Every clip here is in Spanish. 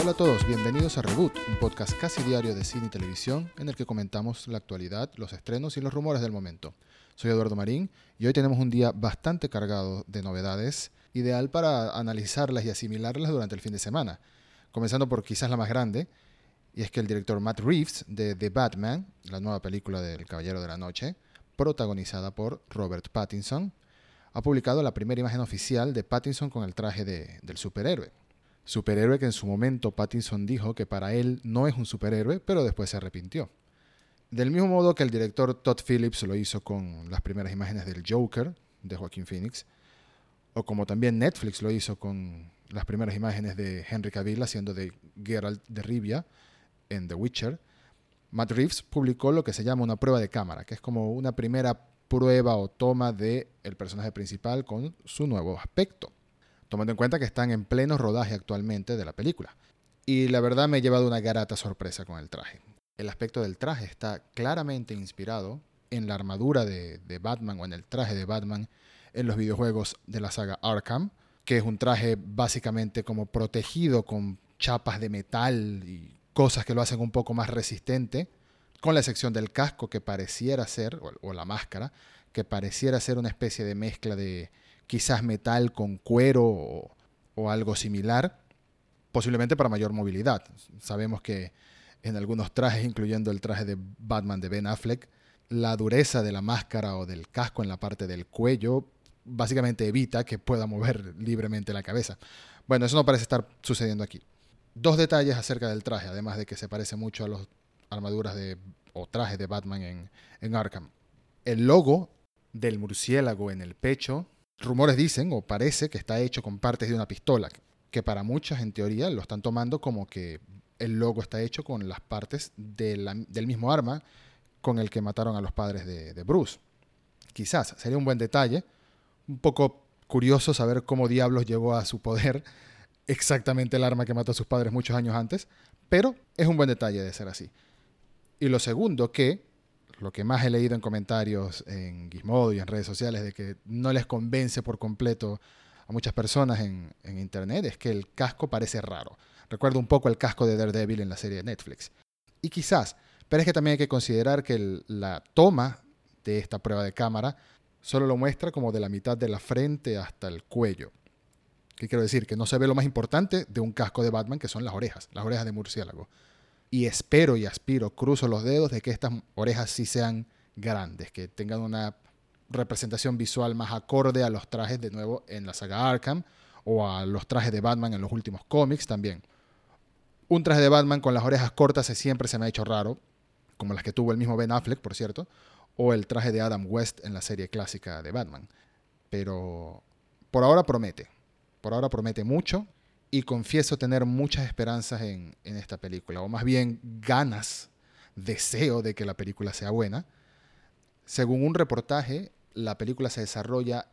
Hola a todos, bienvenidos a Reboot, un podcast casi diario de cine y televisión en el que comentamos la actualidad, los estrenos y los rumores del momento. Soy Eduardo Marín y hoy tenemos un día bastante cargado de novedades, ideal para analizarlas y asimilarlas durante el fin de semana. Comenzando por quizás la más grande, y es que el director Matt Reeves de The Batman, la nueva película del Caballero de la Noche, protagonizada por Robert Pattinson, ha publicado la primera imagen oficial de Pattinson con el traje del superhéroe. Superhéroe que en su momento Pattinson dijo que para él no es un superhéroe, pero después se arrepintió. Del mismo modo que el director Todd Phillips lo hizo con las primeras imágenes del Joker de Joaquin Phoenix, o como también Netflix lo hizo con las primeras imágenes de Henry Cavill haciendo de Geralt de Rivia en The Witcher, Matt Reeves publicó lo que se llama una prueba de cámara, que es como una primera prueba o toma del el personaje principal con su nuevo aspecto, tomando en cuenta que están en pleno rodaje actualmente de la película. Y la verdad me he llevado una garata sorpresa con el traje. El aspecto del traje está claramente inspirado en la armadura de, de Batman o en el traje de Batman en los videojuegos de la saga Arkham, que es un traje básicamente como protegido con chapas de metal y cosas que lo hacen un poco más resistente, con la excepción del casco que pareciera ser, o, la máscara, que pareciera ser una especie de mezcla de quizás metal con cuero o, algo similar, posiblemente para mayor movilidad. Sabemos que en algunos trajes, incluyendo el traje de Batman de Ben Affleck, la dureza de la máscara o del casco en la parte del cuello básicamente evita que pueda mover libremente la cabeza. Bueno, eso no parece estar sucediendo aquí dos detalles acerca del traje, además de que se parece mucho a las armaduras de, o trajes de Batman en Arkham. El logo del murciélago en el pecho, rumores dicen o parece que está hecho con partes de una pistola, que para muchos en teoría lo están tomando como que el logo está hecho con las partes del mismo arma con el que mataron a los padres de, de Bruce. Quizás sería un buen detalle, un poco curioso saber cómo diablos llegó a su poder exactamente el arma que mató a sus padres muchos años antes, pero es un buen detalle de ser así. Y lo segundo, que lo que más he leído en comentarios en Gizmodo y en redes sociales de que no les convence por completo a muchas personas en, internet es que el casco parece raro. Recuerdo un poco el casco de Daredevil en la serie de Netflix. Y quizás, pero es que también hay que considerar que la toma de esta prueba de cámara solo lo muestra como de la mitad de la frente hasta el cuello. ¿Qué quiero decir? Que no se ve lo más importante de un casco de Batman, que son las orejas, las orejas de murciélago. Y espero y aspiro, cruzo los dedos de que estas orejas sí sean grandes, que tengan una representación visual más acorde a los trajes de nuevo en la saga Arkham o a los trajes de Batman en los últimos cómics también. Un traje de Batman con las orejas cortas siempre se me ha hecho raro, como las que tuvo el mismo Ben Affleck, por cierto, o el traje de Adam West en la serie clásica de Batman. Pero por ahora promete por ahora promete mucho y confieso tener muchas esperanzas en, esta película, o más bien ganas, deseo de que la película sea buena. Según un reportaje, la película se desarrolla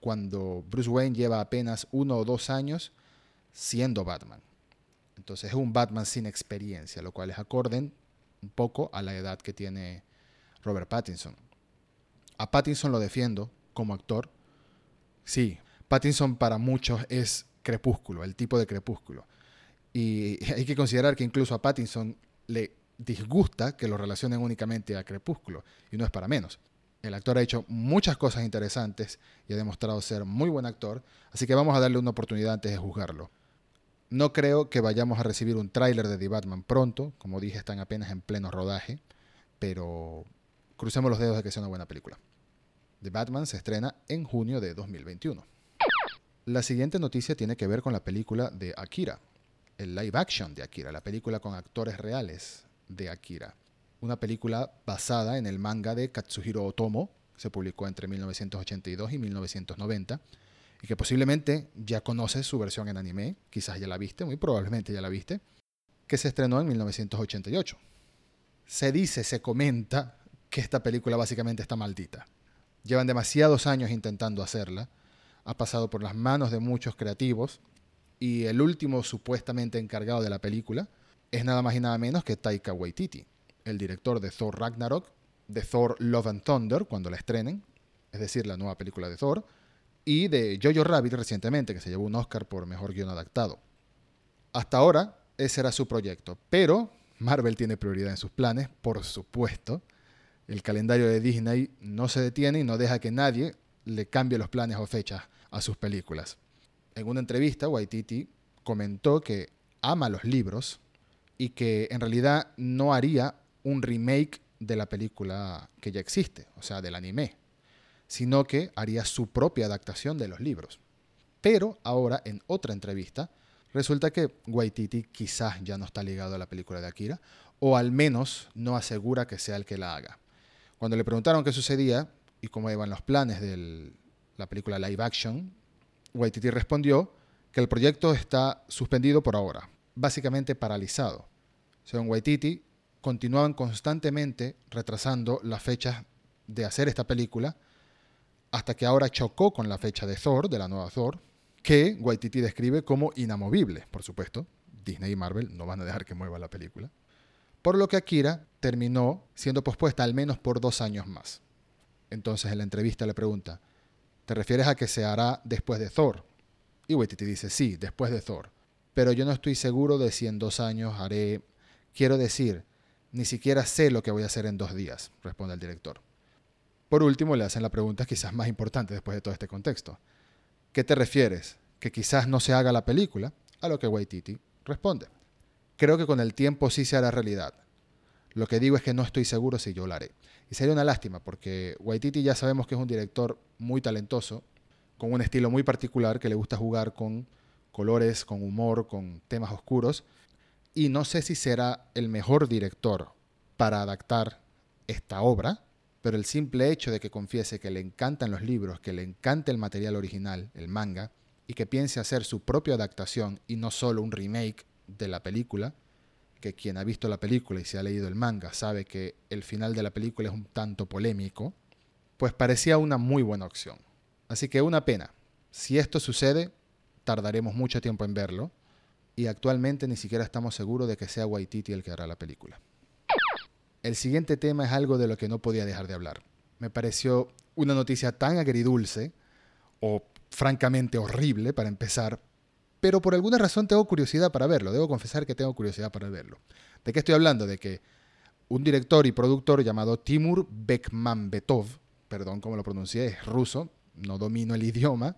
cuando Bruce Wayne lleva apenas uno o dos años siendo Batman. Entonces es un Batman sin experiencia, lo cual es acorde un poco a la edad que tiene Robert Pattinson. A Pattinson lo defiendo como actor. Sí, Pattinson para muchos es crepúsculo, el tipo de crepúsculo. Y hay que considerar que incluso a Pattinson le disgusta que lo relacionen únicamente a crepúsculo, y no es para menos. El actor ha hecho muchas cosas interesantes y ha demostrado ser muy buen actor, así que vamos a darle una oportunidad antes de juzgarlo. No creo que vayamos a recibir un tráiler de The Batman pronto, como dije, están apenas en pleno rodaje, pero crucemos los dedos de que sea una buena película. The Batman se estrena en junio de 2021. La siguiente noticia tiene que ver con la película de Akira, el live action de Akira, la película con actores reales de Akira. Una película basada en el manga de Katsuhiro Otomo, se publicó entre 1982 y 1990, y que posiblemente ya conoces su versión en anime, quizás ya la viste, muy probablemente ya la viste, que se estrenó en 1988. Se dice, se comenta que esta película básicamente está maldita. Llevan demasiados años intentando hacerla, ha pasado por las manos de muchos creativos y el último supuestamente encargado de la película es nada más y nada menos que Taika Waititi, el director de Thor Ragnarok, de Thor Love and Thunder cuando la estrenen, es decir, la nueva película de Thor, y de Jojo Rabbit recientemente, que se llevó un Oscar por mejor guion adaptado. Hasta ahora, ese era su proyecto. Pero Marvel tiene prioridad en sus planes, por supuesto. El calendario de Disney no se detiene y no deja que nadie le cambie los planes o fechas a sus películas. En una entrevista, Waititi comentó que ama los libros y que en realidad no haría un remake de la película que ya existe, o sea, del anime, sino que haría su propia adaptación de los libros. Pero ahora, en otra entrevista, resulta que Waititi quizás ya no está ligado a la película de Akira, o al menos no asegura que sea el que la haga. Cuando le preguntaron qué sucedía y cómo iban los planes de la película live action, Waititi respondió que el proyecto está suspendido por ahora, básicamente paralizado. Según Waititi, continuaban constantemente retrasando las fechas de hacer esta película, hasta que ahora chocó con la fecha de Thor, de la nueva Thor, que Waititi describe como inamovible, por supuesto. Disney y Marvel no van a dejar que mueva la película. Por lo que Akira terminó siendo pospuesta al menos por dos años más. Entonces en la entrevista le pregunta, ¿te refieres a que se hará después de Thor? Y Waititi dice, sí, después de Thor. Pero yo no estoy seguro de si en dos años haré... Quiero decir, ni siquiera sé lo que voy a hacer en dos días, responde el director. Por último, le hacen la pregunta quizás más importante después de todo este contexto. ¿Qué te refieres? ¿Que quizás no se haga la película? A lo que Waititi responde. Creo que con el tiempo sí se hará realidad. Lo que digo es que no estoy seguro si yo lo haré. Y sería una lástima porque Waititi ya sabemos que es un director muy talentoso, con un estilo muy particular que le gusta jugar con colores, con humor, con temas oscuros. Y no sé si será el mejor director para adaptar esta obra, pero el simple hecho de que confiese que le encantan los libros, que le encanta el material original, el manga, y que piense hacer su propia adaptación y no solo un remake de la película, que quien ha visto la película y se ha leído el manga sabe que el final de la película es un tanto polémico, pues parecía una muy buena opción. Así que una pena. Si esto sucede, tardaremos mucho tiempo en verlo, y actualmente ni siquiera estamos seguros de que sea Waititi el que hará la película. El siguiente tema es algo de lo que no podía dejar de hablar. Me pareció una noticia tan agridulce, o francamente horrible para empezar, pero por alguna razón tengo curiosidad para verlo. Debo confesar que tengo curiosidad para verlo. ¿De qué estoy hablando? De que un director y productor llamado Timur Bekmambetov, perdón cómo lo pronuncié, es ruso, no domino el idioma,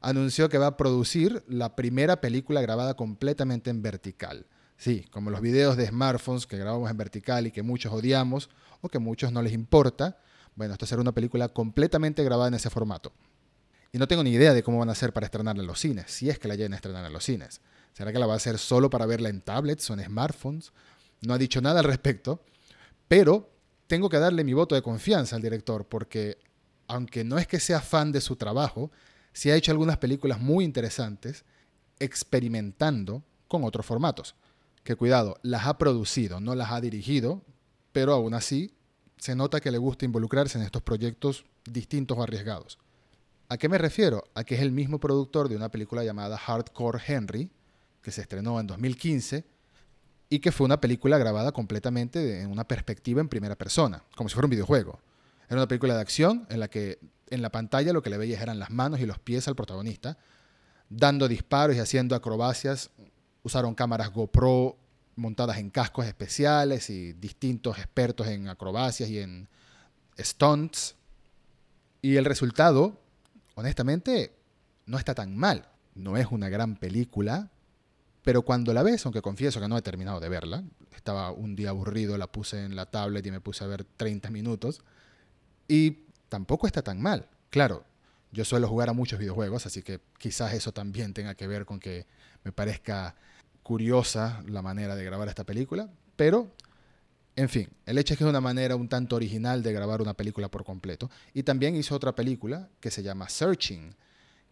anunció que va a producir la primera película grabada completamente en vertical. Sí, como los videos de smartphones que grabamos en vertical y que muchos odiamos o que muchos no les importa. Bueno, esto será una película completamente grabada en ese formato. Y no tengo ni idea de cómo van a hacer para estrenarla en los cines, si es que la llegan a estrenar en los cines. ¿Será que la va a hacer solo para verla en tablets o en smartphones? No ha dicho nada al respecto, pero tengo que darle mi voto de confianza al director porque, aunque no es que sea fan de su trabajo, sí ha hecho algunas películas muy interesantes experimentando con otros formatos que cuidado, las ha producido, no las ha dirigido, pero aún así se nota que le gusta involucrarse en estos proyectos distintos o arriesgados. ¿A qué me refiero? A que es el mismo productor de una película llamada Hardcore Henry, que se estrenó en 2015 y que fue una película grabada completamente en una perspectiva en primera persona, como si fuera un videojuego. Era una película de acción en la que en la pantalla lo que le veías eran las manos y los pies al protagonista, dando disparos y haciendo acrobacias usaron cámaras GoPro montadas en cascos especiales y distintos expertos en acrobacias y en stunts. Y el resultado, honestamente, no está tan mal. No es una gran película, pero cuando la ves, aunque confieso que no he terminado de verla, estaba un día aburrido, la puse en la tablet y me puse a ver 30 minutos, y tampoco está tan mal. Claro, yo suelo jugar a muchos videojuegos, así que quizás eso también tenga que ver con que me parezca curiosa la manera de grabar esta película, pero, en fin, el hecho es que es una manera un tanto original de grabar una película por completo. Y también hizo otra película que se llama Searching,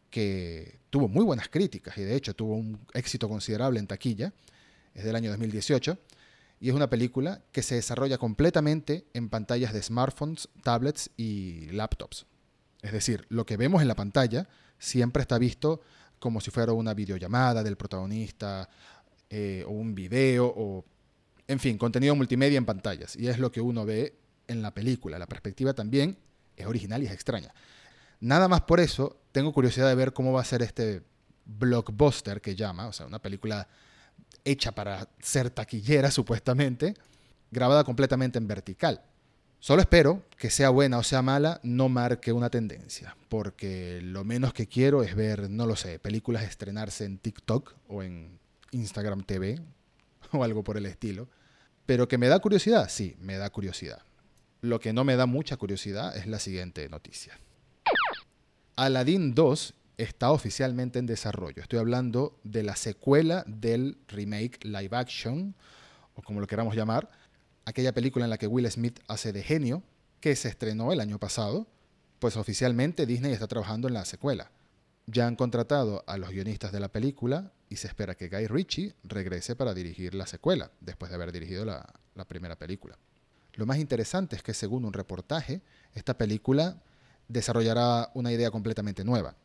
que tuvo muy buenas críticas y de hecho tuvo un éxito considerable en taquilla, es del año 2018, y es una película que se desarrolla completamente en pantallas de smartphones, tablets y laptops. Es decir, lo que vemos en la pantalla siempre está visto como si fuera una videollamada del protagonista eh, o un video o, en fin, contenido multimedia en pantallas. Y es lo que uno ve en la película. La perspectiva también es original y es extraña. Nada más por eso, tengo curiosidad de ver cómo va a ser este blockbuster que llama, o sea, una película hecha para ser taquillera supuestamente, grabada completamente en vertical. Solo espero que sea buena o sea mala, no marque una tendencia, porque lo menos que quiero es ver, no lo sé, películas estrenarse en TikTok o en Instagram TV o algo por el estilo. Pero que me da curiosidad, sí, me da curiosidad. Lo que no me da mucha curiosidad es la siguiente noticia. Aladdin 2 está oficialmente en desarrollo. Estoy hablando de la secuela del remake live action, o como lo queramos llamar, aquella película en la que Will Smith hace de genio, que se estrenó el año pasado, pues oficialmente Disney está trabajando en la secuela. Ya han contratado a los guionistas de la película y se espera que Guy Ritchie regrese para dirigir la secuela, después de haber dirigido la, primera película. Lo más interesante es que según un reportaje, esta película desarrollará una idea completamente nueva.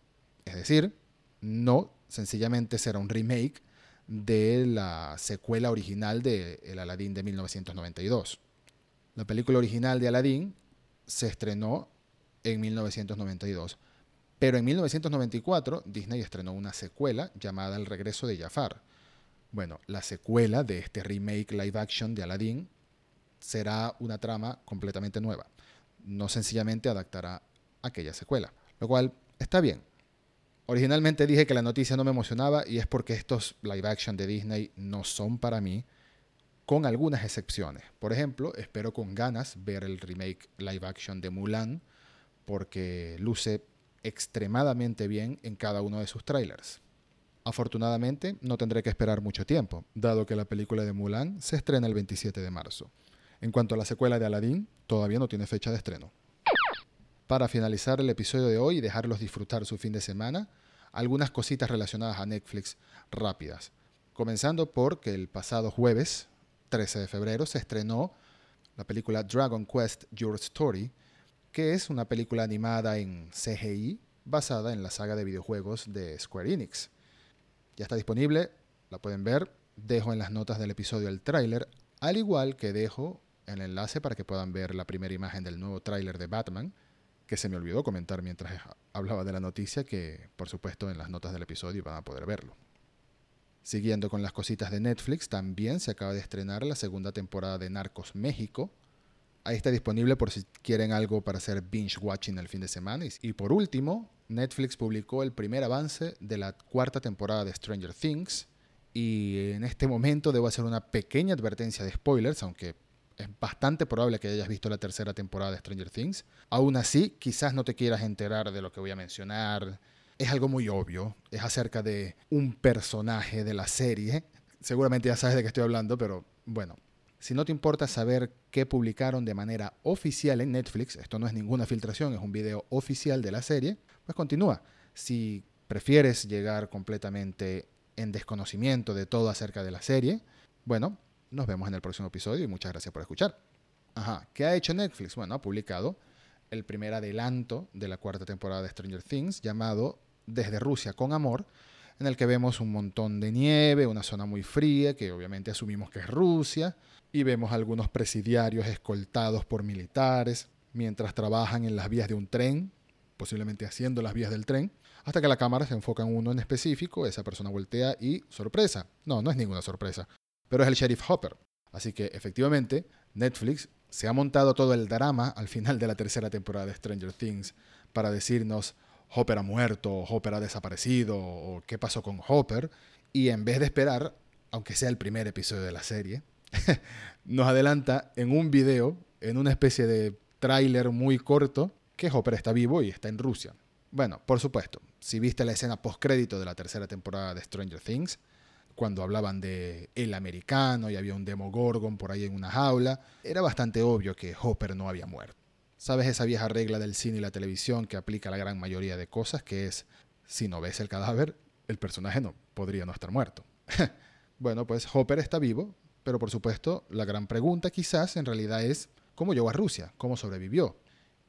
Es decir, no sencillamente será un remake de la secuela original de El Aladdin de 1992. La película original de Aladdin se estrenó en 1992, pero en 1994 Disney estrenó una secuela llamada El regreso de Jafar. Bueno, la secuela de este remake live action de Aladdin será una trama completamente nueva. No sencillamente adaptará aquella secuela, lo cual está bien. Originalmente dije que la noticia no me emocionaba y es porque estos live action de Disney no son para mí, con algunas excepciones. Por ejemplo, espero con ganas ver el remake live action de Mulan porque luce extremadamente bien en cada uno de sus trailers. Afortunadamente, no tendré que esperar mucho tiempo, dado que la película de Mulan se estrena el 27 de marzo. En cuanto a la secuela de Aladdin, todavía no tiene fecha de estreno. Para finalizar el episodio de hoy y dejarlos disfrutar su fin de semana, algunas cositas relacionadas a Netflix rápidas. Comenzando porque el pasado jueves, 13 de febrero, se estrenó la película Dragon Quest Your Story, que es una película animada en CGI basada en la saga de videojuegos de Square Enix. Ya está disponible, la pueden ver. Dejo en las notas del episodio el tráiler, al igual que dejo el enlace para que puedan ver la primera imagen del nuevo tráiler de Batman que se me olvidó comentar mientras hablaba de la noticia, que por supuesto en las notas del episodio van a poder verlo. Siguiendo con las cositas de Netflix, también se acaba de estrenar la segunda temporada de Narcos México. Ahí está disponible por si quieren algo para hacer binge watching el fin de semana. Y por último, Netflix publicó el primer avance de la cuarta temporada de Stranger Things. Y en este momento debo hacer una pequeña advertencia de spoilers, aunque es bastante probable que hayas visto la tercera temporada de Stranger Things. Aún así, quizás no te quieras enterar de lo que voy a mencionar. Es algo muy obvio. Es acerca de un personaje de la serie. Seguramente ya sabes de qué estoy hablando, pero bueno. Si no te importa saber qué publicaron de manera oficial en Netflix, esto no es ninguna filtración, es un video oficial de la serie, pues continúa. Si prefieres llegar completamente en desconocimiento de todo acerca de la serie, bueno, nos vemos en el próximo episodio y muchas gracias por escuchar. Ajá, ¿qué ha hecho Netflix? Bueno, ha publicado el primer adelanto de la cuarta temporada de Stranger Things llamado Desde Rusia con Amor, en el que vemos un montón de nieve, una zona muy fría, que obviamente asumimos que es Rusia, y vemos algunos presidiarios escoltados por militares mientras trabajan en las vías de un tren, posiblemente haciendo las vías del tren, hasta que la cámara se enfoca en uno en específico, esa persona voltea y sorpresa. No, no es ninguna sorpresa pero es el sheriff Hopper. Así que efectivamente, Netflix se ha montado todo el drama al final de la tercera temporada de Stranger Things para decirnos Hopper ha muerto, Hopper ha desaparecido, o qué pasó con Hopper. Y en vez de esperar, aunque sea el primer episodio de la serie, nos adelanta en un video, en una especie de tráiler muy corto, que Hopper está vivo y está en Rusia. Bueno, por supuesto, si viste la escena postcrédito de la tercera temporada de Stranger Things, cuando hablaban de el americano y había un demogorgon por ahí en una jaula, era bastante obvio que Hopper no había muerto. ¿Sabes esa vieja regla del cine y la televisión que aplica a la gran mayoría de cosas, que es, si no ves el cadáver, el personaje no podría no estar muerto? bueno, pues Hopper está vivo, pero por supuesto la gran pregunta quizás en realidad es, ¿cómo llegó a Rusia? ¿Cómo sobrevivió?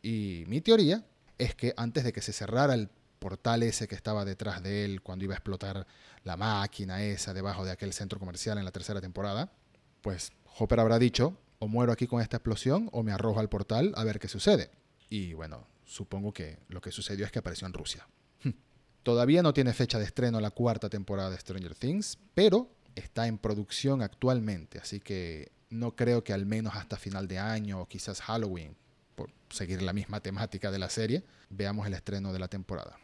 Y mi teoría es que antes de que se cerrara el portal ese que estaba detrás de él cuando iba a explotar la máquina esa debajo de aquel centro comercial en la tercera temporada, pues Hopper habrá dicho, o muero aquí con esta explosión o me arrojo al portal a ver qué sucede. Y bueno, supongo que lo que sucedió es que apareció en Rusia. Todavía no tiene fecha de estreno la cuarta temporada de Stranger Things, pero está en producción actualmente, así que no creo que al menos hasta final de año o quizás Halloween, por seguir la misma temática de la serie, veamos el estreno de la temporada.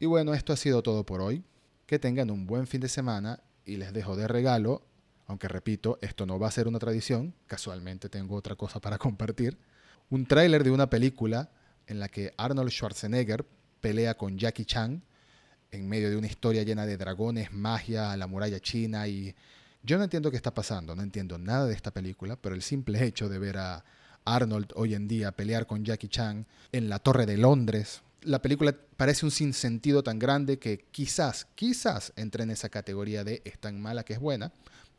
Y bueno, esto ha sido todo por hoy. Que tengan un buen fin de semana y les dejo de regalo, aunque repito, esto no va a ser una tradición, casualmente tengo otra cosa para compartir, un tráiler de una película en la que Arnold Schwarzenegger pelea con Jackie Chan en medio de una historia llena de dragones, magia, la muralla china y yo no entiendo qué está pasando, no entiendo nada de esta película, pero el simple hecho de ver a Arnold hoy en día pelear con Jackie Chan en la Torre de Londres, la película parece un sinsentido tan grande que quizás, quizás entre en esa categoría de es tan mala que es buena.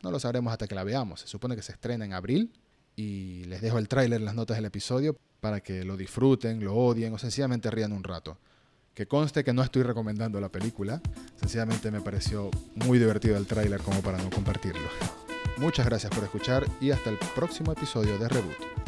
No lo sabremos hasta que la veamos. Se supone que se estrena en abril y les dejo el tráiler las notas del episodio para que lo disfruten, lo odien o sencillamente rían un rato. Que conste que no estoy recomendando la película, sencillamente me pareció muy divertido el tráiler como para no compartirlo. Muchas gracias por escuchar y hasta el próximo episodio de Reboot.